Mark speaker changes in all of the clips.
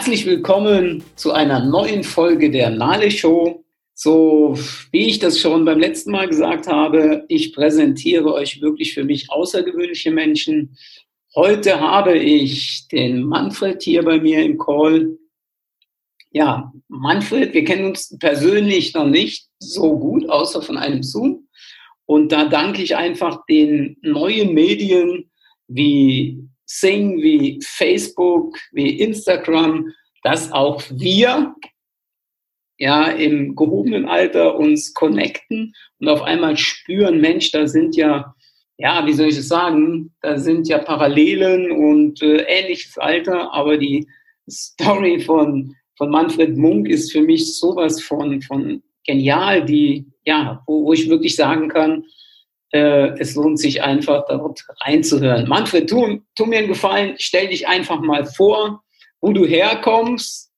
Speaker 1: Herzlich willkommen zu einer neuen Folge der Nale Show. So wie ich das schon beim letzten Mal gesagt habe, ich präsentiere euch wirklich für mich außergewöhnliche Menschen. Heute habe ich den Manfred hier bei mir im Call. Ja, Manfred, wir kennen uns persönlich noch nicht so gut, außer von einem Zoom. Und da danke ich einfach den neuen Medien wie Sing, wie Facebook, wie Instagram, dass auch wir ja im gehobenen Alter uns connecten und auf einmal spüren, Mensch, da sind ja, ja, wie soll ich es sagen, da sind ja Parallelen und äh, ähnliches Alter, aber die Story von, von Manfred Munk ist für mich sowas von, von genial, die, ja, wo, wo ich wirklich sagen kann, äh, es lohnt sich einfach dort reinzuhören. Manfred, tu, tu mir einen Gefallen, stell dich einfach mal vor, wo du herkommst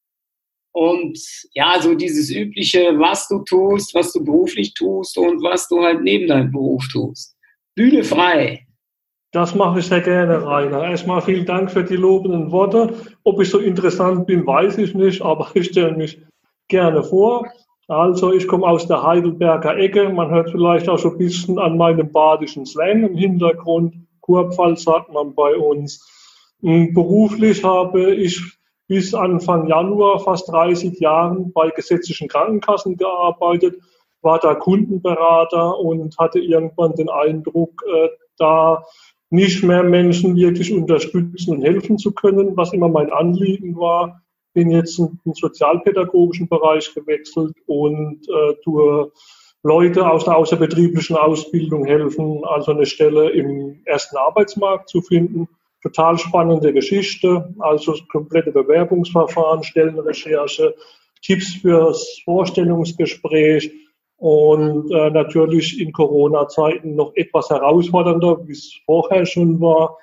Speaker 1: und ja, so dieses übliche, was du tust, was du beruflich tust und was du halt neben deinem Beruf tust. Bühne frei.
Speaker 2: Das mache ich sehr gerne, Rainer. Erstmal vielen Dank für die lobenden Worte. Ob ich so interessant bin, weiß ich nicht, aber ich stelle mich gerne vor. Also ich komme aus der Heidelberger Ecke. Man hört vielleicht auch so ein bisschen an meinem badischen Slang im Hintergrund. Kurpfalz sagt man bei uns. Hm, beruflich habe ich bis Anfang Januar fast 30 Jahren bei gesetzlichen Krankenkassen gearbeitet, war da Kundenberater und hatte irgendwann den Eindruck, äh, da nicht mehr Menschen wirklich unterstützen und helfen zu können, was immer mein Anliegen war bin jetzt in den sozialpädagogischen Bereich gewechselt und äh, tue Leute aus der außerbetrieblichen Ausbildung helfen, also eine Stelle im ersten Arbeitsmarkt zu finden. Total spannende Geschichte, also komplette Bewerbungsverfahren, Stellenrecherche, Tipps fürs Vorstellungsgespräch und äh, natürlich in Corona-Zeiten noch etwas herausfordernder, wie es vorher schon war,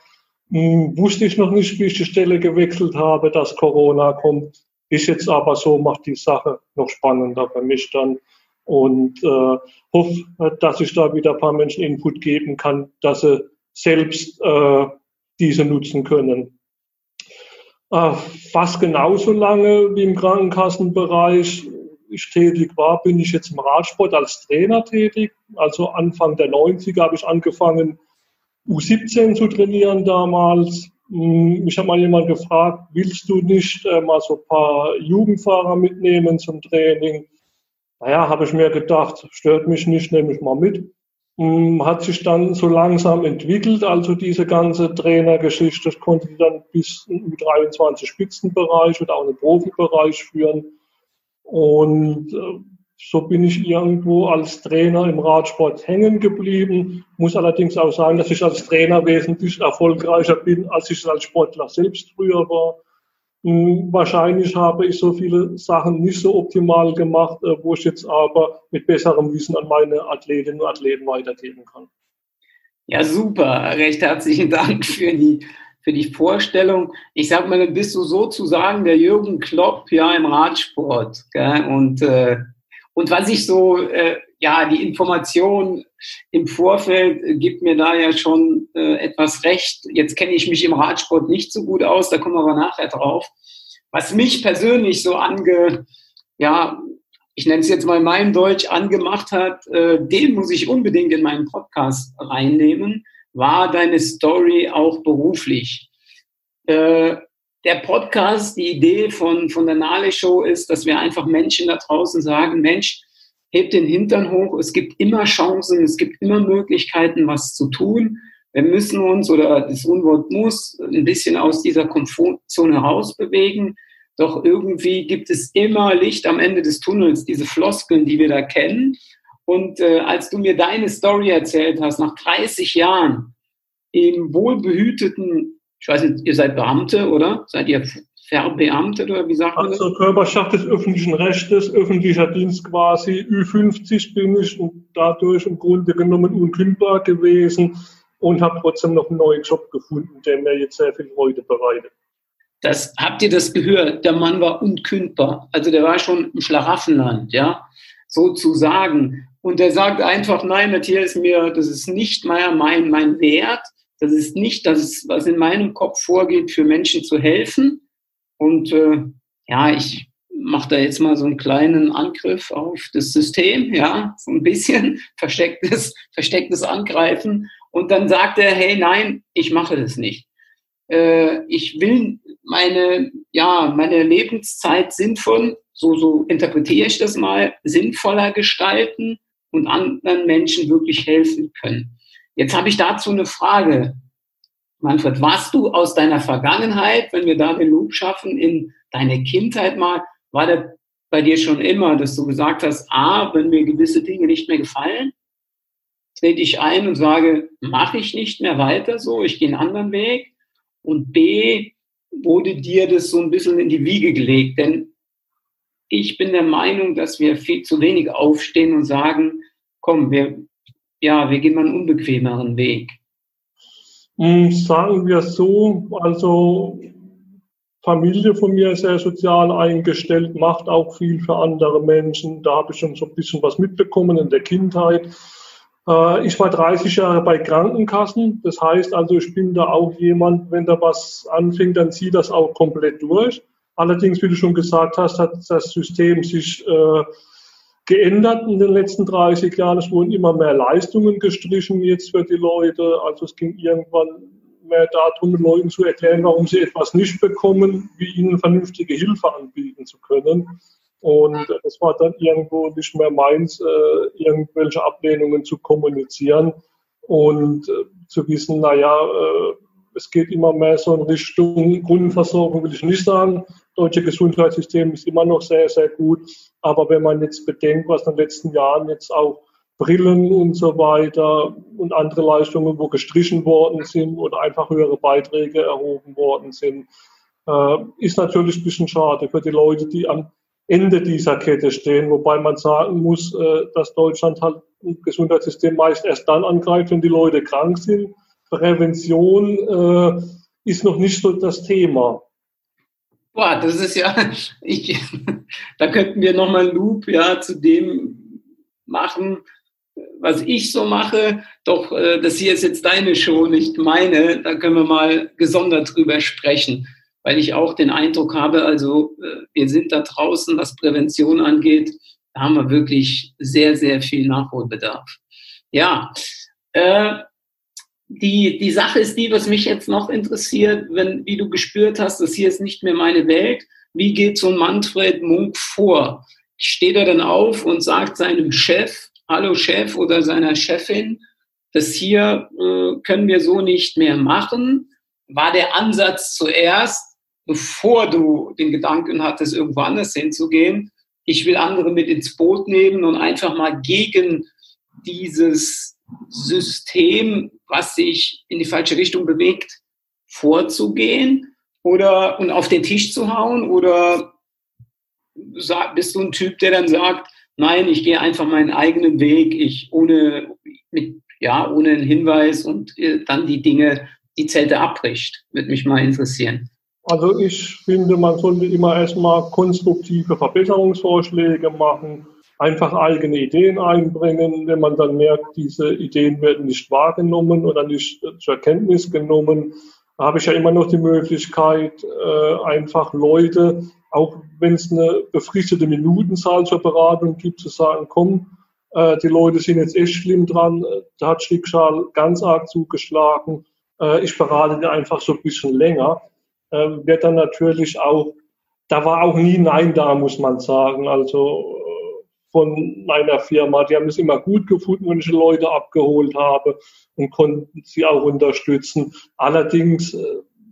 Speaker 2: wusste ich noch nicht, wie ich die Stelle gewechselt habe, dass Corona kommt. Ist jetzt aber so, macht die Sache noch spannender für mich dann und äh, hoffe, dass ich da wieder ein paar Menschen Input geben kann, dass sie selbst äh, diese nutzen können. Äh, fast genauso lange wie im Krankenkassenbereich ich tätig war, bin ich jetzt im Radsport als Trainer tätig. Also Anfang der 90er habe ich angefangen, U17 zu trainieren damals. Hm, ich habe mal jemand gefragt, willst du nicht äh, mal so ein paar Jugendfahrer mitnehmen zum Training? Naja, habe ich mir gedacht, stört mich nicht, nehme ich mal mit. Hm, hat sich dann so langsam entwickelt, also diese ganze Trainergeschichte. Ich konnte dann bis in 23 Spitzenbereich oder auch einen Profibereich führen. Und äh, so bin ich irgendwo als Trainer im Radsport hängen geblieben. Muss allerdings auch sagen, dass ich als Trainer wesentlich erfolgreicher bin, als ich als Sportler selbst früher war. Hm, wahrscheinlich habe ich so viele Sachen nicht so optimal gemacht, äh, wo ich jetzt aber mit besserem Wissen an meine Athletinnen und Athleten weitergeben kann.
Speaker 1: Ja, super. Recht herzlichen Dank für die, für die Vorstellung. Ich sag mal, dann bist du sozusagen der Jürgen Klopp ja im Radsport. Gell? Und äh, und was ich so, äh, ja, die Information im Vorfeld äh, gibt mir da ja schon äh, etwas recht. Jetzt kenne ich mich im Radsport nicht so gut aus, da kommen wir aber nachher drauf. Was mich persönlich so ange, ja, ich nenne es jetzt mal mein Deutsch, angemacht hat, äh, den muss ich unbedingt in meinen Podcast reinnehmen, war deine Story auch beruflich. Äh, der Podcast, die Idee von, von der Nale Show ist, dass wir einfach Menschen da draußen sagen, Mensch, hebt den Hintern hoch, es gibt immer Chancen, es gibt immer Möglichkeiten, was zu tun. Wir müssen uns, oder das Unwort muss, ein bisschen aus dieser Komfortzone herausbewegen. Doch irgendwie gibt es immer Licht am Ende des Tunnels, diese Floskeln, die wir da kennen. Und äh, als du mir deine Story erzählt hast, nach 30 Jahren im wohlbehüteten ich weiß nicht, ihr seid Beamte, oder? Seid ihr verbeamtet oder wie sagt man
Speaker 2: das? Also Körperschaft des öffentlichen Rechtes, öffentlicher Dienst quasi, Ü50 bin ich und dadurch im Grunde genommen unkündbar gewesen und habe trotzdem noch einen neuen Job gefunden, der mir jetzt sehr viel Freude bereitet.
Speaker 1: Das, habt ihr das gehört? Der Mann war unkündbar. Also der war schon im Schlaraffenland, ja, sozusagen. Und der sagt einfach, nein, Matthias, mir, das ist nicht mehr mein, mein Wert. Das ist nicht das, was in meinem Kopf vorgeht, für Menschen zu helfen. Und äh, ja, ich mache da jetzt mal so einen kleinen Angriff auf das System, ja, so ein bisschen verstecktes, verstecktes Angreifen. Und dann sagt er, hey, nein, ich mache das nicht. Äh, ich will meine, ja, meine Lebenszeit sinnvoll, so, so interpretiere ich das mal, sinnvoller gestalten und anderen Menschen wirklich helfen können. Jetzt habe ich dazu eine Frage. Manfred, warst du aus deiner Vergangenheit, wenn wir da den Loop schaffen, in deine Kindheit mal, war das bei dir schon immer, dass du gesagt hast, A, wenn mir gewisse Dinge nicht mehr gefallen, trete ich ein und sage, mache ich nicht mehr weiter so, ich gehe einen anderen Weg. Und B, wurde dir das so ein bisschen in die Wiege gelegt? Denn ich bin der Meinung, dass wir viel zu wenig aufstehen und sagen, komm, wir, ja, wir gehen mal einen unbequemeren Weg.
Speaker 2: Hm, sagen wir so, also Familie von mir sehr sozial eingestellt, macht auch viel für andere Menschen. Da habe ich schon so ein bisschen was mitbekommen in der Kindheit. Äh, ich war 30 Jahre bei Krankenkassen. Das heißt also, ich bin da auch jemand, wenn da was anfängt, dann zieht das auch komplett durch. Allerdings, wie du schon gesagt hast, hat das System sich äh, geändert in den letzten 30 Jahren. Es wurden immer mehr Leistungen gestrichen jetzt für die Leute. Also es ging irgendwann mehr darum, den Leuten zu erklären, warum sie etwas nicht bekommen, wie ihnen vernünftige Hilfe anbieten zu können. Und es war dann irgendwo nicht mehr meins, äh, irgendwelche Ablehnungen zu kommunizieren und äh, zu wissen, naja, äh, es geht immer mehr so in Richtung Grundversorgung, will ich nicht sagen. Deutsche Gesundheitssystem ist immer noch sehr, sehr gut. Aber wenn man jetzt bedenkt, was in den letzten Jahren jetzt auch Brillen und so weiter und andere Leistungen, wo gestrichen worden sind oder einfach höhere Beiträge erhoben worden sind, äh, ist natürlich ein bisschen schade für die Leute, die am Ende dieser Kette stehen, wobei man sagen muss, äh, dass Deutschland halt ein Gesundheitssystem meist erst dann angreift, wenn die Leute krank sind. Prävention äh, ist noch nicht so das Thema.
Speaker 1: Boah, das ist ja, ich, da könnten wir nochmal einen Loop ja, zu dem machen, was ich so mache, doch äh, das hier ist jetzt deine Show, nicht meine. Da können wir mal gesondert drüber sprechen, weil ich auch den Eindruck habe, also äh, wir sind da draußen, was Prävention angeht, da haben wir wirklich sehr, sehr viel Nachholbedarf. Ja, äh, die, die Sache ist die, was mich jetzt noch interessiert, wenn, wie du gespürt hast, das hier ist nicht mehr meine Welt. Wie geht so ein Manfred Munk vor? Steht er dann auf und sagt seinem Chef, Hallo Chef oder seiner Chefin, das hier äh, können wir so nicht mehr machen, war der Ansatz zuerst, bevor du den Gedanken hattest, irgendwo anders hinzugehen. Ich will andere mit ins Boot nehmen und einfach mal gegen dieses System, was sich in die falsche Richtung bewegt, vorzugehen oder und auf den Tisch zu hauen? Oder bist du ein Typ, der dann sagt, Nein, ich gehe einfach meinen eigenen Weg, ich ohne, mit, ja, ohne einen Hinweis und äh, dann die Dinge, die Zelte abbricht. Würde mich mal interessieren.
Speaker 2: Also ich finde, man sollte immer erstmal konstruktive Verbesserungsvorschläge machen, einfach eigene Ideen einbringen. Wenn man dann merkt, diese Ideen werden nicht wahrgenommen oder nicht zur Kenntnis genommen, habe ich ja immer noch die Möglichkeit, äh, einfach Leute auch wenn es eine befristete Minutenzahl zur Beratung gibt, zu sagen, komm, äh, die Leute sind jetzt echt schlimm dran, da hat Schicksal ganz arg zugeschlagen, äh, ich berate die einfach so ein bisschen länger, äh, wird dann natürlich auch, da war auch nie Nein da, muss man sagen, also äh, von meiner Firma, die haben es immer gut gefunden, wenn ich Leute abgeholt habe und konnten sie auch unterstützen. Allerdings, äh,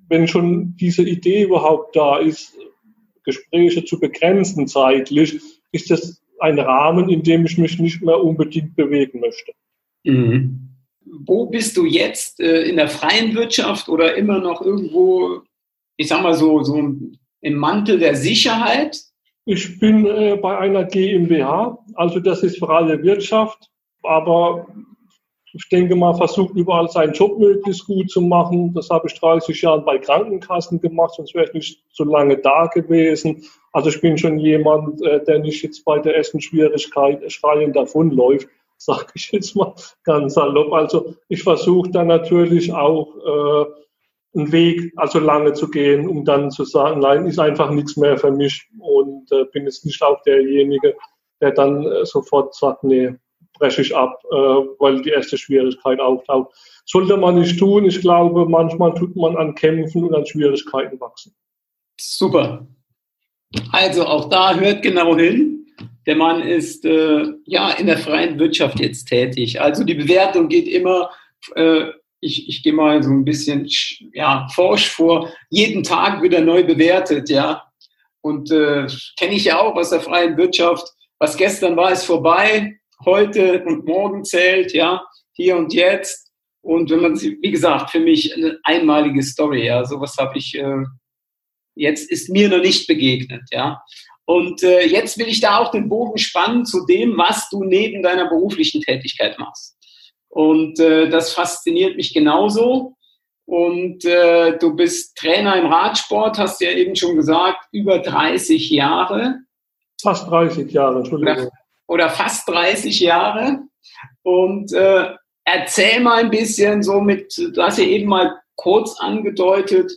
Speaker 2: wenn schon diese Idee überhaupt da ist, Gespräche zu begrenzen zeitlich, ist das ein Rahmen, in dem ich mich nicht mehr unbedingt bewegen möchte.
Speaker 1: Mhm. Wo bist du jetzt äh, in der freien Wirtschaft oder immer noch irgendwo, ich sag mal so, so im Mantel der Sicherheit?
Speaker 2: Ich bin äh, bei einer GmbH, also das ist freie Wirtschaft, aber ich denke mal, versucht überall seinen Job möglichst gut zu machen. Das habe ich 30 Jahre bei Krankenkassen gemacht, sonst wäre ich nicht so lange da gewesen. Also ich bin schon jemand, äh, der nicht jetzt bei der ersten Schwierigkeit schreiend davonläuft, sage ich jetzt mal ganz salopp. Also ich versuche dann natürlich auch äh, einen Weg also lange zu gehen, um dann zu sagen, nein, ist einfach nichts mehr für mich und äh, bin jetzt nicht auch derjenige, der dann äh, sofort sagt, nee, breche ich ab, äh, weil die erste Schwierigkeit auftaucht. Sollte man nicht tun. Ich glaube, manchmal tut man an Kämpfen und an Schwierigkeiten wachsen.
Speaker 1: Super. Also auch da hört genau hin. Der Mann ist äh, ja in der freien Wirtschaft jetzt tätig. Also die Bewertung geht immer äh, ich, ich gehe mal so ein bisschen ja, forsch vor, jeden Tag wieder neu bewertet, ja. Und äh, kenne ich ja auch aus der freien Wirtschaft. Was gestern war, ist vorbei. Heute und morgen zählt, ja, hier und jetzt. Und wenn man, wie gesagt, für mich eine einmalige Story, ja, sowas habe ich äh, jetzt ist mir noch nicht begegnet, ja. Und äh, jetzt will ich da auch den Bogen spannen zu dem, was du neben deiner beruflichen Tätigkeit machst. Und äh, das fasziniert mich genauso. Und äh, du bist Trainer im Radsport, hast ja eben schon gesagt, über 30 Jahre.
Speaker 2: Fast 30 Jahre, Entschuldigung.
Speaker 1: Oder, oder fast 30 Jahre. Und äh, erzähl mal ein bisschen so mit, du hast ja eben mal kurz angedeutet,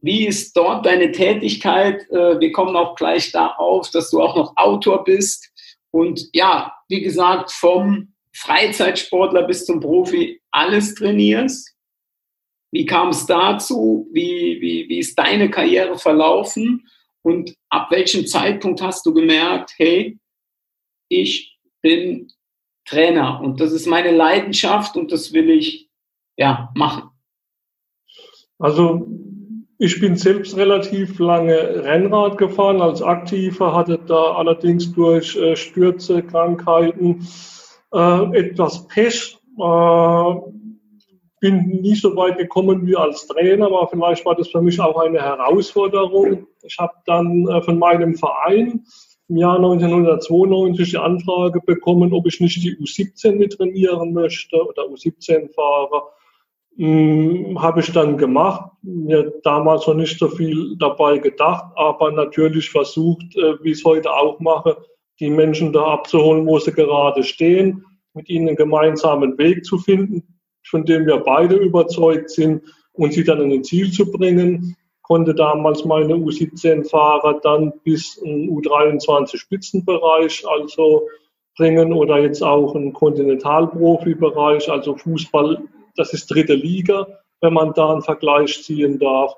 Speaker 1: wie ist dort deine Tätigkeit? Äh, wir kommen auch gleich da auf, dass du auch noch Autor bist. Und ja, wie gesagt, vom Freizeitsportler bis zum Profi alles trainierst? Wie kam es dazu? Wie, wie, wie ist deine Karriere verlaufen? Und ab welchem Zeitpunkt hast du gemerkt, hey, ich bin Trainer und das ist meine Leidenschaft und das will ich ja machen?
Speaker 2: Also ich bin selbst relativ lange Rennrad gefahren als Aktiver, hatte da allerdings durch äh, Stürze, Krankheiten äh, etwas Pech. Äh, bin nie so weit gekommen wie als Trainer, aber vielleicht war das für mich auch eine Herausforderung. Ich habe dann äh, von meinem Verein im Jahr 1992 die Anfrage bekommen, ob ich nicht die U17 mit trainieren möchte oder U17-Fahrer. Hm, habe ich dann gemacht. Mir damals noch nicht so viel dabei gedacht, aber natürlich versucht, äh, wie ich es heute auch mache, die Menschen da abzuholen, wo sie gerade stehen, mit ihnen einen gemeinsamen Weg zu finden, von dem wir beide überzeugt sind und sie dann in ein Ziel zu bringen. Konnte damals meine U17-Fahrer dann bis in U23-Spitzenbereich also bringen oder jetzt auch einen Kontinentalprofi-Bereich, also Fußball, das ist dritte Liga, wenn man da einen Vergleich ziehen darf.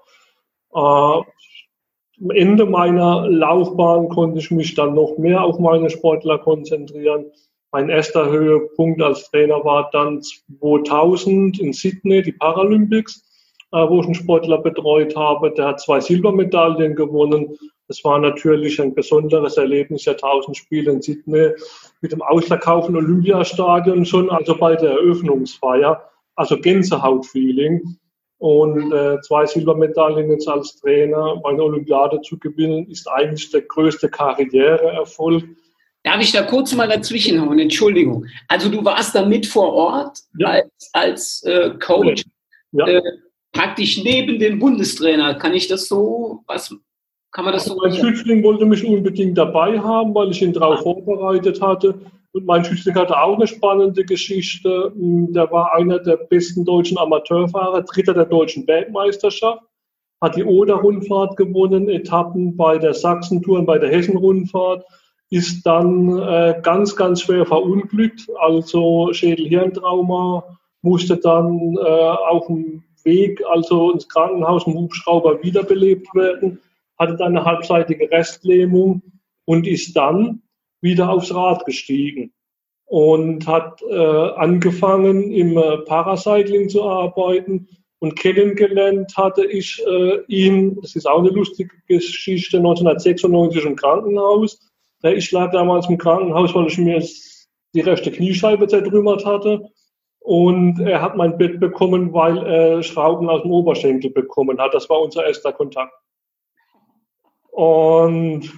Speaker 2: Am Ende meiner Laufbahn konnte ich mich dann noch mehr auf meine Sportler konzentrieren. Mein erster Höhepunkt als Trainer war dann 2000 in Sydney, die Paralympics, äh, wo ich einen Sportler betreut habe. Der hat zwei Silbermedaillen gewonnen. Das war natürlich ein besonderes Erlebnis, der 1000 Spiele in Sydney mit dem ausverkauften Olympiastadion schon, also bei der Eröffnungsfeier. Also Gänsehautfeeling. Und äh, zwei Silbermedaillen jetzt als Trainer bei einer Olympiade zu gewinnen, ist eigentlich der größte Karriereerfolg.
Speaker 1: Darf ich da kurz mal dazwischenhauen? Entschuldigung. Also du warst da mit vor Ort ja. als, als äh, Coach, ja. äh, praktisch neben dem Bundestrainer. Kann ich das so, was kann man das so?
Speaker 2: Mein Schützling wollte mich unbedingt dabei haben, weil ich ihn darauf ah. vorbereitet hatte. Und mein Schützling hatte auch eine spannende Geschichte. Hm, der war einer der besten deutschen Amateurfahrer, Dritter der deutschen Weltmeisterschaft, hat die Oder-Rundfahrt gewonnen, Etappen bei der Sachsen-Tour und bei der Hessen-Rundfahrt, ist dann äh, ganz, ganz schwer verunglückt, also Schädel-Hirntrauma, musste dann äh, auf dem Weg, also ins Krankenhaus im Hubschrauber wiederbelebt werden, hatte dann eine halbseitige Restlähmung und ist dann wieder aufs Rad gestiegen und hat äh, angefangen im äh, Paracycling zu arbeiten und kennengelernt hatte ich äh, ihn, das ist auch eine lustige Geschichte, 1996 im Krankenhaus. Ich lag damals im Krankenhaus, weil ich mir die rechte Kniescheibe zertrümmert hatte. Und er hat mein Bett bekommen, weil er Schrauben aus dem Oberschenkel bekommen hat. Das war unser erster Kontakt. Und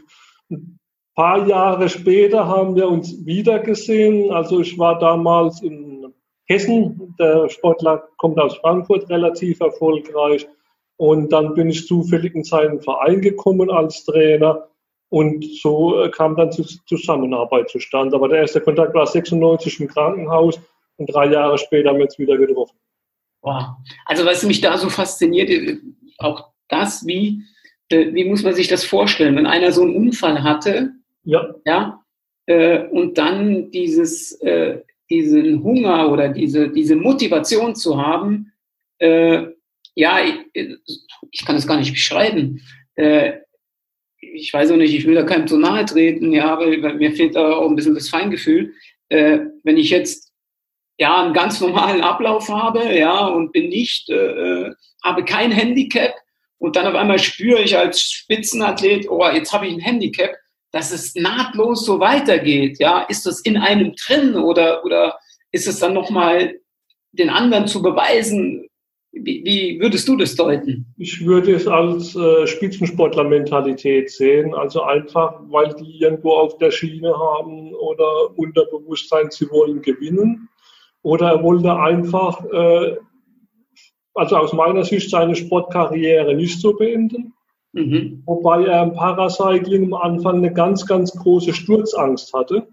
Speaker 2: paar Jahre später haben wir uns wieder gesehen. Also ich war damals in Hessen. Der Sportler kommt aus Frankfurt, relativ erfolgreich. Und dann bin ich zufällig in seinen Verein gekommen als Trainer. Und so äh, kam dann Zusammenarbeit zustande. Aber der erste Kontakt war 96 im Krankenhaus und drei Jahre später haben wir uns wieder getroffen.
Speaker 1: Also was mich da so fasziniert, äh, auch das, wie, äh, wie muss man sich das vorstellen, wenn einer so einen Unfall hatte, ja, ja äh, und dann dieses, äh, diesen Hunger oder diese, diese Motivation zu haben, äh, ja, ich, ich, kann es gar nicht beschreiben. Äh, ich weiß auch nicht, ich will da keinem zu nahe treten, ja, weil mir fehlt da auch ein bisschen das Feingefühl. Äh, wenn ich jetzt ja einen ganz normalen Ablauf habe, ja, und bin nicht, äh, habe kein Handicap und dann auf einmal spüre ich als Spitzenathlet, oh, jetzt habe ich ein Handicap, dass es nahtlos so weitergeht, ja, ist das in einem drin oder oder ist es dann nochmal den anderen zu beweisen, wie, wie, würdest du das deuten?
Speaker 2: Ich würde es als äh, Spitzensportler-Mentalität sehen. Also einfach, weil die irgendwo auf der Schiene haben oder Unterbewusstsein, sie wollen gewinnen. Oder er wollte einfach, äh, also aus meiner Sicht, seine Sportkarriere nicht so beenden. Mhm. Wobei er im Paracycling am Anfang eine ganz, ganz große Sturzangst hatte.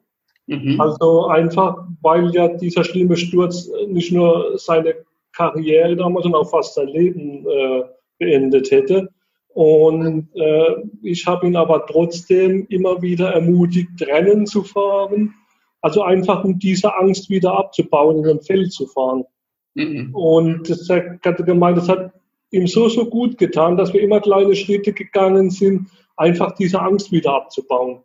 Speaker 2: Mhm. Also einfach, weil ja dieser schlimme Sturz nicht nur seine Karriere damals und auch fast sein Leben äh, beendet hätte. Und äh, ich habe ihn aber trotzdem immer wieder ermutigt, Rennen zu fahren. Also einfach um diese Angst wieder abzubauen, in ein Feld zu fahren. Mhm. Und das hat gemeint, das hat ihm so, so gut getan, dass wir immer kleine Schritte gegangen sind, einfach diese Angst wieder abzubauen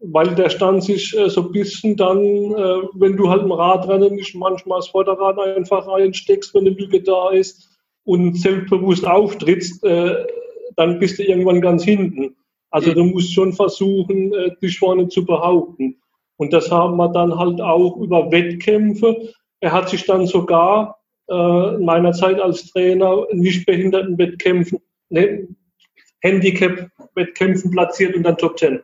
Speaker 2: weil der Stand sich äh, so ein bisschen dann, äh, wenn du halt im Radrennen nicht manchmal das Vorderrad einfach reinsteckst, wenn eine Lücke da ist und selbstbewusst auftrittst, äh, dann bist du irgendwann ganz hinten. Also du musst schon versuchen, äh, dich vorne zu behaupten. Und das haben wir dann halt auch über Wettkämpfe. Er hat sich dann sogar in meiner Zeit als Trainer nicht behinderten Wettkämpfen, ne, Handicap-Wettkämpfen platziert und dann Top Ten.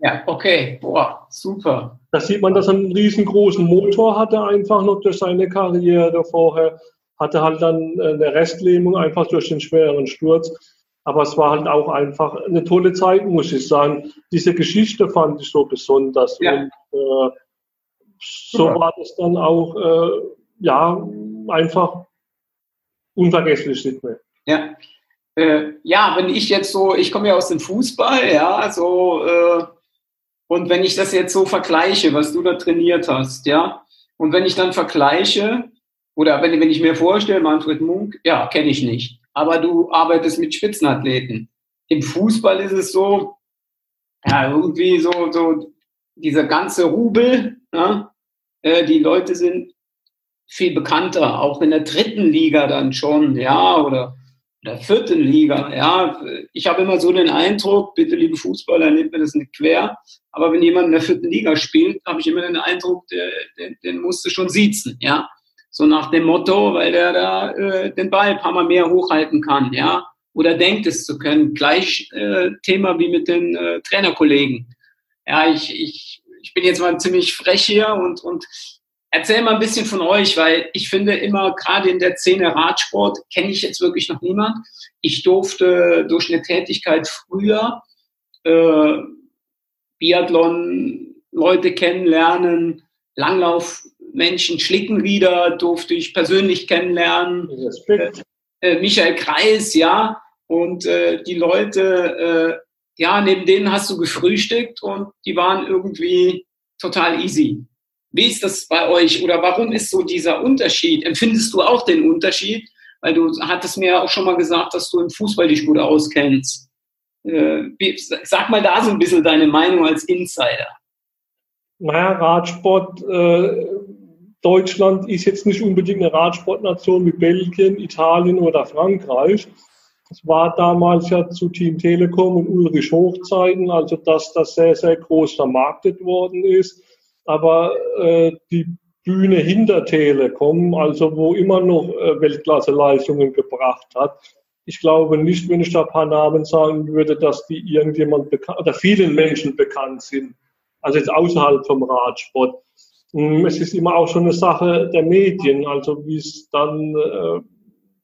Speaker 1: Ja, okay. Boah, super.
Speaker 2: Da sieht man, dass er einen riesengroßen Motor hatte, einfach noch durch seine Karriere vorher. Hatte halt dann eine Restlähmung, einfach durch den schweren Sturz. Aber es war halt auch einfach eine tolle Zeit, muss ich sagen. Diese Geschichte fand ich so besonders. Ja. Und äh, so war das dann auch, äh, ja, einfach unvergesslich mehr.
Speaker 1: Ja. Äh, ja, wenn ich jetzt so, ich komme ja aus dem Fußball, ja, so, äh, und wenn ich das jetzt so vergleiche, was du da trainiert hast, ja, und wenn ich dann vergleiche, oder wenn, wenn ich mir vorstelle, Manfred Munk, ja, kenne ich nicht, aber du arbeitest mit Spitzenathleten. Im Fußball ist es so, ja, irgendwie so, so dieser ganze Rubel, ja, äh, die Leute sind viel bekannter, auch in der dritten Liga dann schon, ja, oder der vierten Liga. Ja, ich habe immer so den Eindruck, bitte liebe Fußballer, nehmt mir das nicht quer, aber wenn jemand in der vierten Liga spielt, habe ich immer den Eindruck, der, den, den musste schon siezen, ja. So nach dem Motto, weil der da äh, den Ball ein paar Mal mehr hochhalten kann, ja. Oder denkt es zu können. Gleich äh, Thema wie mit den äh, Trainerkollegen. Ja, ich, ich, ich bin jetzt mal ziemlich frech hier und, und Erzähl mal ein bisschen von euch, weil ich finde immer, gerade in der Szene Radsport kenne ich jetzt wirklich noch niemand. Ich durfte durch eine Tätigkeit früher äh, Biathlon Leute kennenlernen, Langlaufmenschen, Schlickenrieder durfte ich persönlich kennenlernen. Äh, äh, Michael Kreis, ja. Und äh, die Leute, äh, ja, neben denen hast du gefrühstückt und die waren irgendwie total easy. Wie ist das bei euch oder warum ist so dieser Unterschied? Empfindest du auch den Unterschied? Weil du hattest mir auch schon mal gesagt, dass du im Fußball dich gut auskennst. Äh, sag mal da so ein bisschen deine Meinung als Insider.
Speaker 2: Naja, Radsport, äh, Deutschland ist jetzt nicht unbedingt eine Radsportnation wie Belgien, Italien oder Frankreich. Es war damals ja zu Team Telekom und Ulrich Hochzeiten, also dass das sehr, sehr groß vermarktet worden ist aber äh, die Bühne hinter Telekom, also wo immer noch äh, Weltklasse-Leistungen gebracht hat. Ich glaube nicht, wenn ich da ein paar Namen sagen würde, dass die irgendjemand bekannt oder vielen Menschen bekannt sind. Also jetzt außerhalb vom Radsport. Hm, es ist immer auch schon eine Sache der Medien, also wie es dann äh,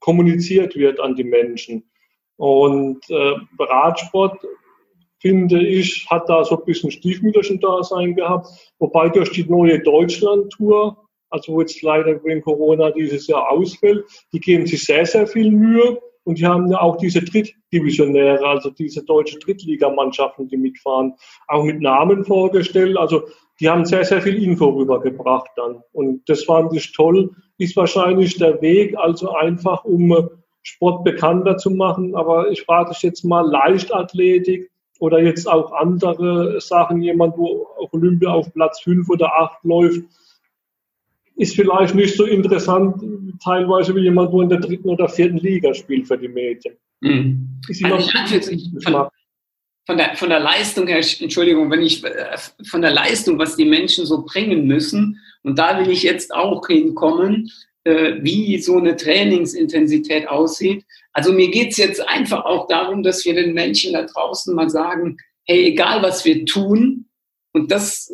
Speaker 2: kommuniziert wird an die Menschen. Und äh, Radsport finde ich, hat da so ein bisschen Stiefmütterchen-Dasein gehabt. Wobei durch die neue Deutschland-Tour also wo jetzt leider wegen Corona dieses Jahr ausfällt, die geben sich sehr, sehr viel Mühe und die haben ja auch diese Drittdivisionäre, also diese deutsche Drittligamannschaften, die mitfahren, auch mit Namen vorgestellt. Also die haben sehr, sehr viel Info rübergebracht dann. Und das fand ich toll. Ist wahrscheinlich der Weg, also einfach um Sport bekannter zu machen. Aber ich frage dich jetzt mal Leichtathletik oder jetzt auch andere Sachen, jemand, wo Olympia auf Platz fünf oder acht läuft, ist vielleicht nicht so interessant teilweise wie jemand, wo in der dritten oder vierten Liga spielt für die Mädchen. Mhm.
Speaker 1: Also von, von, der, von der Leistung her, Entschuldigung, wenn ich äh, von der Leistung, was die Menschen so bringen müssen, und da will ich jetzt auch hinkommen, wie so eine Trainingsintensität aussieht. Also mir geht es jetzt einfach auch darum, dass wir den Menschen da draußen mal sagen, hey, egal was wir tun, und das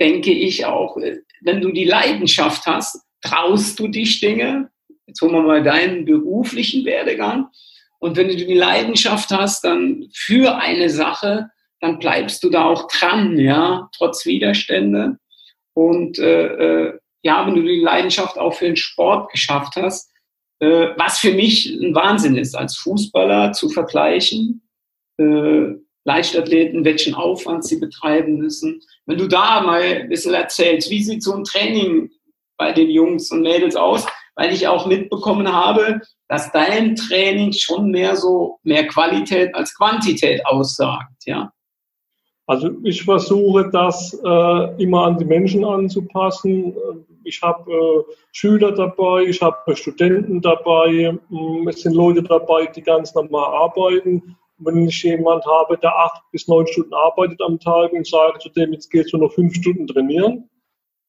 Speaker 1: denke ich auch, äh, wenn du die Leidenschaft hast, traust du dich Dinge. Jetzt holen wir mal deinen beruflichen Werdegang. Und wenn du die Leidenschaft hast, dann für eine Sache, dann bleibst du da auch dran, ja, trotz Widerstände. Und äh, äh, ja, wenn du die Leidenschaft auch für den Sport geschafft hast, äh, was für mich ein Wahnsinn ist, als Fußballer zu vergleichen, äh, Leichtathleten, welchen Aufwand sie betreiben müssen. Wenn du da mal ein bisschen erzählst, wie sieht so ein Training bei den Jungs und Mädels aus? Weil ich auch mitbekommen habe, dass dein Training schon mehr so mehr Qualität als Quantität aussagt, ja.
Speaker 2: Also ich versuche das äh, immer an die Menschen anzupassen. Ich habe äh, Schüler dabei, ich habe Studenten dabei, mm, es sind Leute dabei, die ganz normal arbeiten wenn ich jemand habe, der acht bis neun Stunden arbeitet am Tag und sage zu dem, jetzt gehst du noch fünf Stunden trainieren,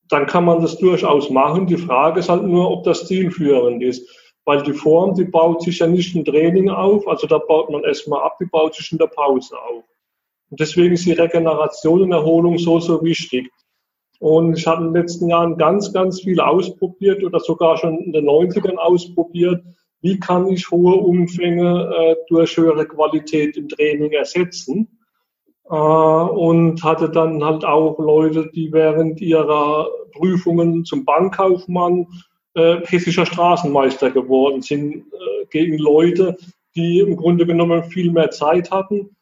Speaker 2: dann kann man das durchaus machen. Die Frage ist halt nur, ob das zielführend ist. Weil die Form, die baut sich ja nicht im Training auf, also da baut man erstmal ab, die baut sich in der Pause auf. Und deswegen ist die Regeneration und Erholung so, so wichtig. Und ich habe in den letzten Jahren ganz, ganz viel ausprobiert oder sogar schon in den 90ern ausprobiert, wie kann ich hohe Umfänge äh, durch höhere Qualität im Training ersetzen. Äh, und hatte dann halt auch Leute, die während ihrer Prüfungen zum Bankkaufmann äh, hessischer Straßenmeister geworden sind, äh, gegen Leute, die im Grunde genommen viel mehr Zeit hatten.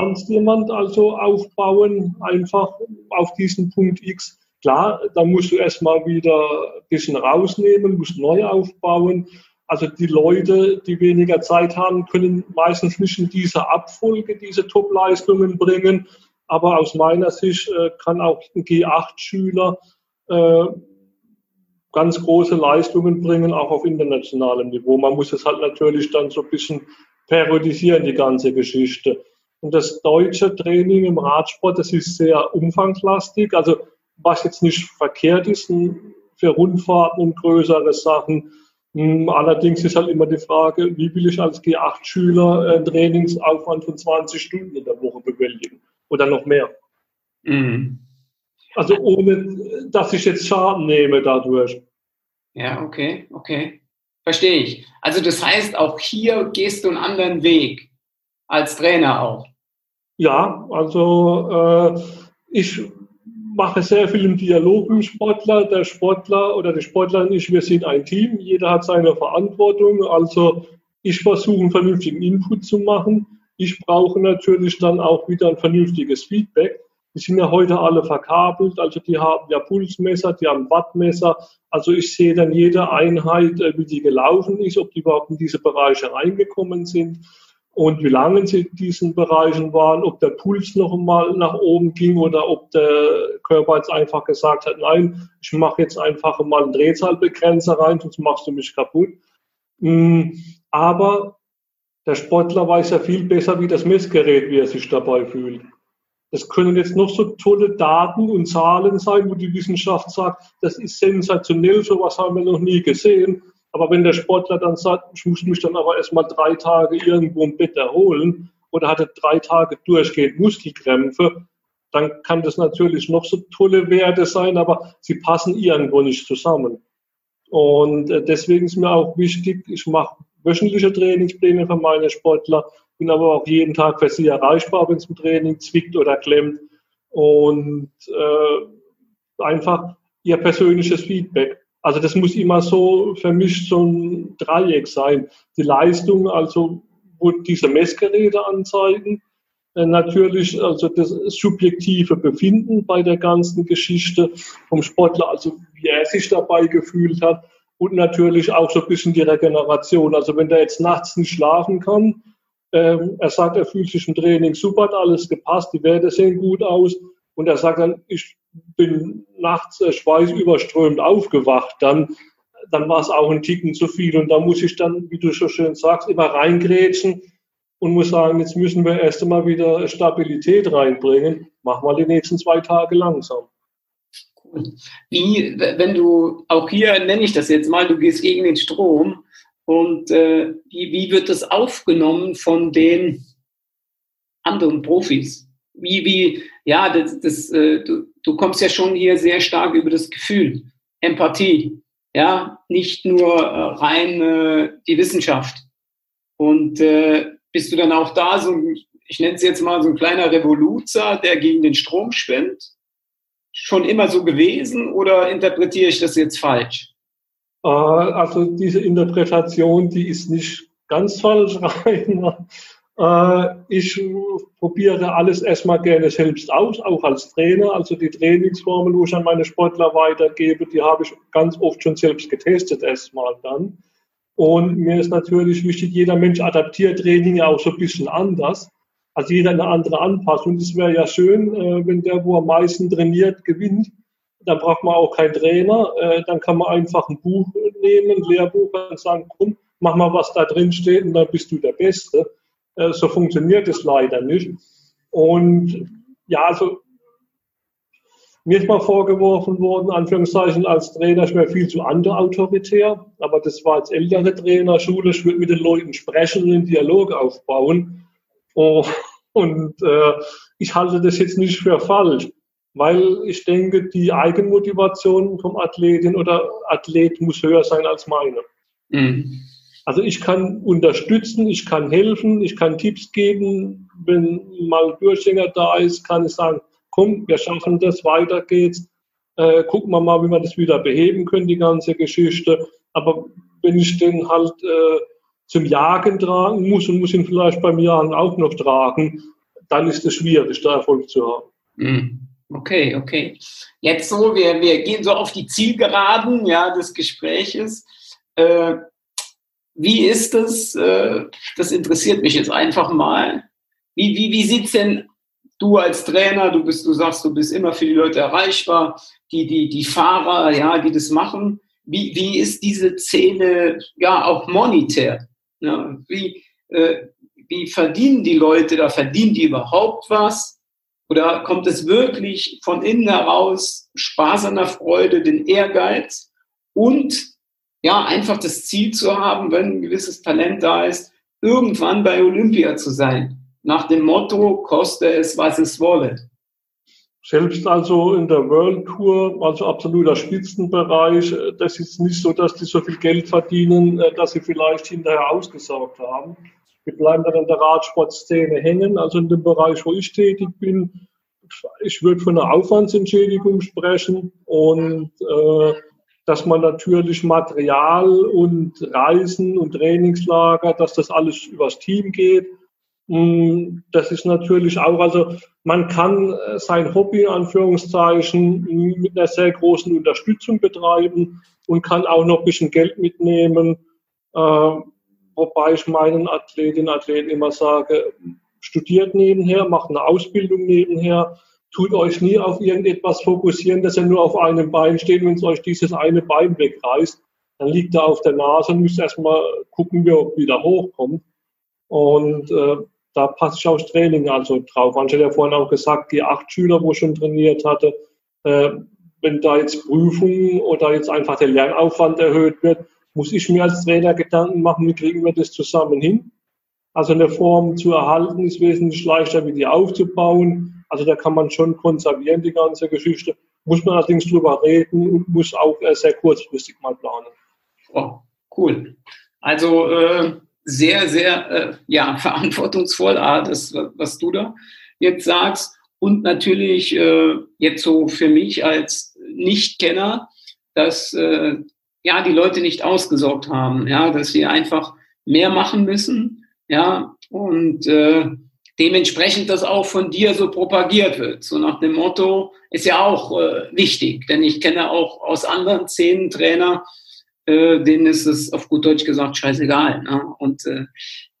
Speaker 2: Kannst jemand also aufbauen, einfach auf diesen Punkt X? Klar, da musst du erstmal wieder ein bisschen rausnehmen, musst neu aufbauen. Also die Leute, die weniger Zeit haben, können meistens nicht in dieser Abfolge diese Top-Leistungen bringen. Aber aus meiner Sicht äh, kann auch ein G8-Schüler äh, ganz große Leistungen bringen, auch auf internationalem Niveau. Man muss es halt natürlich dann so ein bisschen periodisieren, die ganze Geschichte. Und das deutsche Training im Radsport, das ist sehr umfangslastig. Also was jetzt nicht verkehrt ist für Rundfahrten und größere Sachen, hm, allerdings ist halt immer die Frage, wie will ich als G8-Schüler einen Trainingsaufwand von 20 Stunden in der Woche bewältigen oder noch mehr. Mhm. Also ohne, dass ich jetzt Schaden nehme dadurch.
Speaker 1: Ja, okay, okay. Verstehe ich. Also das heißt, auch hier gehst du einen anderen Weg als Trainer auch.
Speaker 2: Ja, also äh, ich mache sehr viel im Dialog mit dem Sportler. Der Sportler oder die Sportlerin und ich, wir sind ein Team. Jeder hat seine Verantwortung. Also ich versuche einen vernünftigen Input zu machen. Ich brauche natürlich dann auch wieder ein vernünftiges Feedback. Die sind ja heute alle verkabelt, also die haben ja Pulsmesser, die haben Wattmesser. Also ich sehe dann jede Einheit, äh, wie die gelaufen ist, ob die überhaupt in diese Bereiche reingekommen sind und wie lange sie in diesen Bereichen waren, ob der Puls noch mal nach oben ging oder ob der Körper jetzt einfach gesagt hat, nein, ich mache jetzt einfach mal einen Drehzahlbegrenzer rein, sonst machst du mich kaputt. Mm, aber der Sportler weiß ja viel besser, wie das Messgerät, wie er sich dabei fühlt. Das können jetzt noch so tolle Daten und Zahlen sein, wo die Wissenschaft sagt, das ist sensationell, sowas haben wir noch nie gesehen. Aber wenn der Sportler dann sagt, ich muss mich dann aber erstmal drei Tage irgendwo im Bett erholen oder hatte drei Tage durchgehend Muskelkrämpfe, dann kann das natürlich noch so tolle Werte sein, aber sie passen irgendwo nicht zusammen. Und äh, deswegen ist mir auch wichtig, ich mache wöchentliche Trainingspläne für meine Sportler, bin aber auch jeden Tag für sie erreichbar, wenn es im Training zwickt oder klemmt. Und äh, einfach ihr persönliches Feedback. Also das muss immer so für mich so ein Dreieck sein. Die Leistung, also wo diese Messgeräte anzeigen, äh, natürlich also das subjektive Befinden bei der ganzen Geschichte vom Sportler, also wie er sich dabei gefühlt hat und natürlich auch so ein bisschen die Regeneration. Also wenn der jetzt nachts nicht schlafen kann, ähm, er sagt, er fühlt sich im Training super, hat alles gepasst, die Werte sehen gut aus und er sagt dann, ich bin nachts äh, schweißüberströmt aufgewacht, dann, dann war es auch ein Ticken zu viel. Und da muss ich dann, wie du so schön sagst, immer reingrätschen und muss sagen, jetzt müssen wir erst einmal wieder Stabilität reinbringen. Mach mal die nächsten zwei Tage langsam.
Speaker 1: Wie, wenn du, auch hier nenne ich das jetzt mal, du gehst gegen den Strom und äh, wie, wie wird das aufgenommen von den anderen Profis? Wie, wie, ja, das, das, äh, du, du kommst ja schon hier sehr stark über das Gefühl, Empathie, ja, nicht nur äh, rein äh, die Wissenschaft. Und äh, bist du dann auch da so, ich nenne es jetzt mal so ein kleiner Revoluzer, der gegen den Strom schwimmt? Schon immer so gewesen oder interpretiere ich das jetzt falsch?
Speaker 2: Äh, also diese Interpretation, die ist nicht ganz falsch rein. Äh, ich probiere alles erstmal gerne selbst aus, auch als Trainer. Also die Trainingsformel, wo ich an meine Sportler weitergebe, die habe ich ganz oft schon selbst getestet erstmal dann. Und mir ist natürlich wichtig, jeder Mensch adaptiert Training ja auch so ein bisschen anders. Also jeder eine andere Anpassung. Es wäre ja schön, äh, wenn der, wo am meisten trainiert, gewinnt. Dann braucht man auch keinen Trainer. Äh, dann kann man einfach ein Buch nehmen, ein Lehrbuch und sagen, komm, mach mal, was da drin steht und dann bist du der Beste. Äh, so funktioniert es leider nicht. Und ja, also mir ist mal vorgeworfen worden, Anführungszeichen, als Trainer, ich wäre viel zu underautoritär, aber das war als ältere Trainerschule, ich würde mit den Leuten sprechen und einen Dialog aufbauen. Oh, und äh, ich halte das jetzt nicht für falsch, weil ich denke, die Eigenmotivation vom Athletin oder Athlet muss höher sein als meine. Mhm. Also ich kann unterstützen, ich kann helfen, ich kann Tipps geben. Wenn mal Durchhänger da ist, kann ich sagen, komm, wir schaffen das, weiter geht's. Äh, gucken wir mal, wie wir das wieder beheben können, die ganze Geschichte. Aber wenn ich den halt äh, zum Jagen tragen muss und muss ihn vielleicht beim Jagen auch noch tragen, dann ist es schwierig, da Erfolg zu haben.
Speaker 1: Hm. Okay, okay. Jetzt so, wir, wir gehen so auf die Zielgeraden ja, des Gespräches. Äh, wie ist das? Äh, das interessiert mich jetzt einfach mal. Wie, wie, wie sieht es denn du als Trainer, du bist, du sagst, du bist immer für die Leute erreichbar, die, die, die Fahrer, ja, die das machen. Wie, wie ist diese Szene, ja, auch monetär? Ja, wie, äh, wie verdienen die Leute da? Verdienen die überhaupt was? Oder kommt es wirklich von innen heraus Spaß an der Freude, den Ehrgeiz und ja, einfach das Ziel zu haben, wenn ein gewisses Talent da ist, irgendwann bei Olympia zu sein? nach dem Motto, koste es, was es wolle.
Speaker 2: Selbst also in der World Tour, also absoluter Spitzenbereich, äh, das ist nicht so, dass die so viel Geld verdienen, äh, dass sie vielleicht hinterher ausgesaugt haben. Wir bleiben dann in der Radsportszene hängen, also in dem Bereich, wo ich tätig bin. Ich würde von einer Aufwandsentschädigung sprechen und äh, dass man natürlich Material und Reisen und Trainingslager, dass das alles übers Team geht Mm, das ist natürlich auch, also man kann äh, sein Hobby in Anführungszeichen mit einer sehr großen Unterstützung betreiben und kann auch noch ein bisschen Geld mitnehmen. Äh, wobei ich meinen Athletinnen und Athleten immer sage, studiert nebenher, macht eine Ausbildung nebenher, tut euch nie auf irgendetwas fokussieren, dass ihr nur auf einem Bein steht, wenn es euch dieses eine Bein wegreißt. Dann liegt er auf der Nase und müsst erstmal gucken, wie er wieder hochkommt. Und äh, da passe ich aufs Training also drauf. Hat ja vorhin auch gesagt, die acht Schüler, wo ich schon trainiert hatte, äh, wenn da jetzt Prüfungen oder jetzt einfach der Lernaufwand erhöht wird, muss ich mir als Trainer Gedanken machen, wie kriegen wir das zusammen hin? Also eine Form zu erhalten ist wesentlich leichter, wie die aufzubauen. Also da kann man schon konservieren, die ganze Geschichte. Muss man allerdings drüber reden und muss auch sehr kurzfristig mal planen.
Speaker 1: Oh, cool. Also äh, sehr, sehr äh, ja, verantwortungsvoll, ah, das, was du da jetzt sagst. Und natürlich äh, jetzt so für mich als Nichtkenner, dass äh, ja die Leute nicht ausgesorgt haben, ja, dass wir einfach mehr machen müssen, ja, und äh, dementsprechend das auch von dir so propagiert wird. So nach dem Motto, ist ja auch äh, wichtig, denn ich kenne auch aus anderen Szenen Trainer, äh, denen ist es auf gut Deutsch gesagt scheißegal. Ne? Und äh,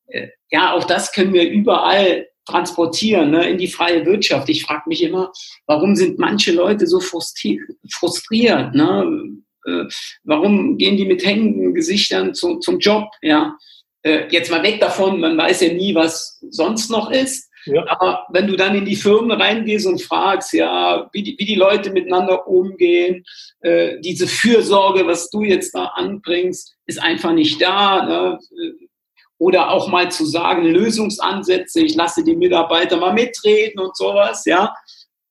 Speaker 1: äh ja, auch das können wir überall transportieren ne, in die freie Wirtschaft. Ich frage mich immer, warum sind manche Leute so frustriert? Ne? Äh, warum gehen die mit hängenden Gesichtern zu, zum Job? Ja, äh, jetzt mal weg davon, man weiß ja nie, was sonst noch ist. Ja. Aber wenn du dann in die Firmen reingehst und fragst, ja, wie die, wie die Leute miteinander umgehen, äh, diese Fürsorge, was du jetzt da anbringst, ist einfach nicht da. Ne? Oder auch mal zu sagen, Lösungsansätze, ich lasse die Mitarbeiter mal mitreden und sowas, ja.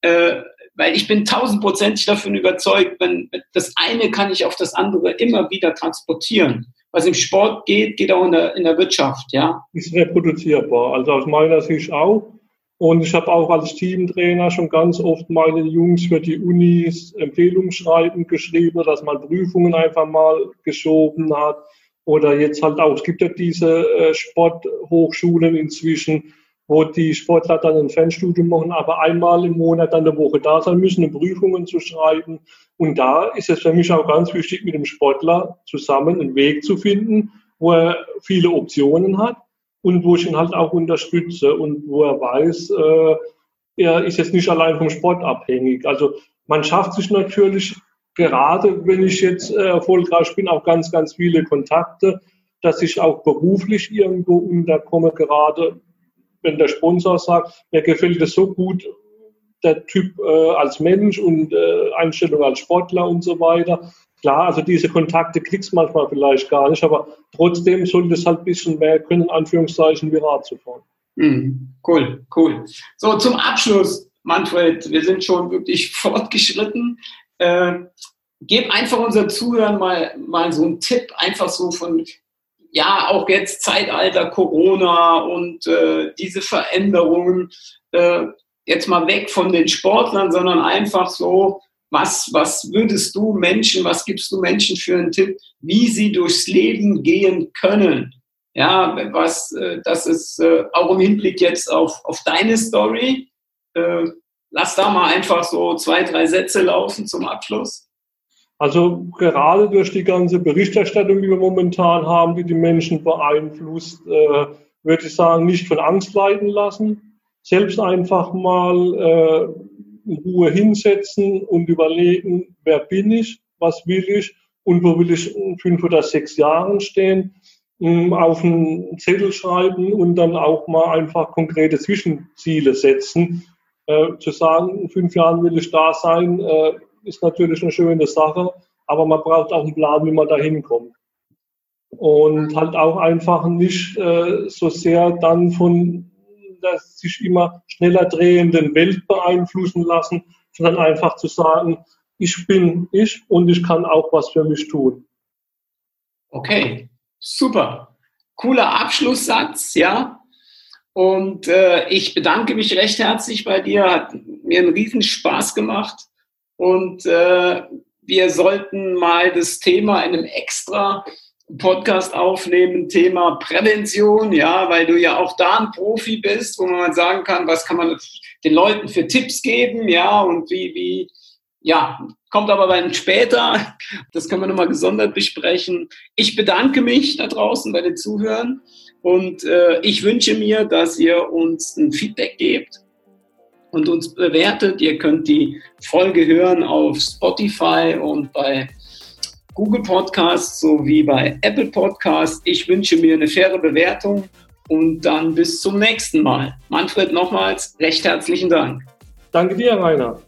Speaker 1: Äh, weil ich bin tausendprozentig davon überzeugt, wenn das eine kann ich auf das andere immer wieder transportieren. Was im Sport geht, geht auch in der, in der Wirtschaft, ja.
Speaker 2: Ist reproduzierbar, also aus meiner Sicht auch. Und ich habe auch als Teamtrainer schon ganz oft meine Jungs für die Unis Empfehlungsschreiben geschrieben, dass man Prüfungen einfach mal geschoben hat. Oder jetzt halt auch, es gibt ja diese äh, Sporthochschulen inzwischen, wo die Sportler dann ein Fernstudium machen, aber einmal im Monat dann eine Woche da sein müssen, um Prüfungen zu schreiben. Und da ist es für mich auch ganz wichtig, mit dem Sportler zusammen einen Weg zu finden, wo er viele Optionen hat und wo ich ihn halt auch unterstütze und wo er weiß, äh, er ist jetzt nicht allein vom Sport abhängig. Also man schafft sich natürlich gerade, wenn ich jetzt äh, erfolgreich bin, auch ganz, ganz viele Kontakte, dass ich auch beruflich irgendwo unterkomme, gerade wenn der Sponsor sagt, mir gefällt es so gut, der Typ äh, als Mensch und äh, Einstellung als Sportler und so weiter. Klar, also diese Kontakte kriegst du manchmal vielleicht gar nicht, aber trotzdem sollte es halt ein bisschen mehr können, in Anführungszeichen, wie Rad zu fahren.
Speaker 1: Mm, cool, cool. So, zum Abschluss, Manfred, wir sind schon wirklich fortgeschritten. Äh, gib einfach unseren Zuhörern mal, mal so einen Tipp, einfach so von, ja, auch jetzt Zeitalter Corona und äh, diese Veränderungen, äh, jetzt mal weg von den Sportlern, sondern einfach so, was, was würdest du Menschen, was gibst du Menschen für einen Tipp, wie sie durchs Leben gehen können? Ja, was, äh, das ist äh, auch im Hinblick jetzt auf, auf deine Story. Äh, lass da mal einfach so zwei, drei Sätze laufen zum Abschluss.
Speaker 2: Also gerade durch die ganze Berichterstattung, die wir momentan haben, die die Menschen beeinflusst, äh, würde ich sagen, nicht von Angst leiden lassen. Selbst einfach mal äh, in Ruhe hinsetzen und überlegen, wer bin ich, was will ich und wo will ich in fünf oder sechs Jahren stehen, ähm, auf einen Zettel schreiben und dann auch mal einfach konkrete Zwischenziele setzen. Äh, zu sagen, in fünf Jahren will ich da sein, äh, ist natürlich eine schöne Sache, aber man braucht auch einen Plan, wie man da hinkommt. Und halt auch einfach nicht äh, so sehr dann von der sich immer schneller drehenden Welt beeinflussen lassen, sondern einfach zu sagen, ich bin ich und ich kann auch was für mich tun.
Speaker 1: Okay, super. Cooler Abschlusssatz, ja. Und äh, ich bedanke mich recht herzlich bei dir. Hat mir einen riesen Spaß gemacht. Und äh, wir sollten mal das Thema in einem extra Podcast aufnehmen, Thema Prävention, ja, weil du ja auch da ein Profi bist, wo man sagen kann, was kann man den Leuten für Tipps geben, ja, und wie, wie, ja, kommt aber dann später. Das können wir nochmal gesondert besprechen. Ich bedanke mich da draußen bei den Zuhörern und äh, ich wünsche mir, dass ihr uns ein Feedback gebt und uns bewertet. Ihr könnt die Folge hören auf Spotify und bei Google Podcasts sowie bei Apple Podcasts. Ich wünsche mir eine faire Bewertung und dann bis zum nächsten Mal. Manfred, nochmals recht herzlichen Dank.
Speaker 2: Danke dir, Rainer.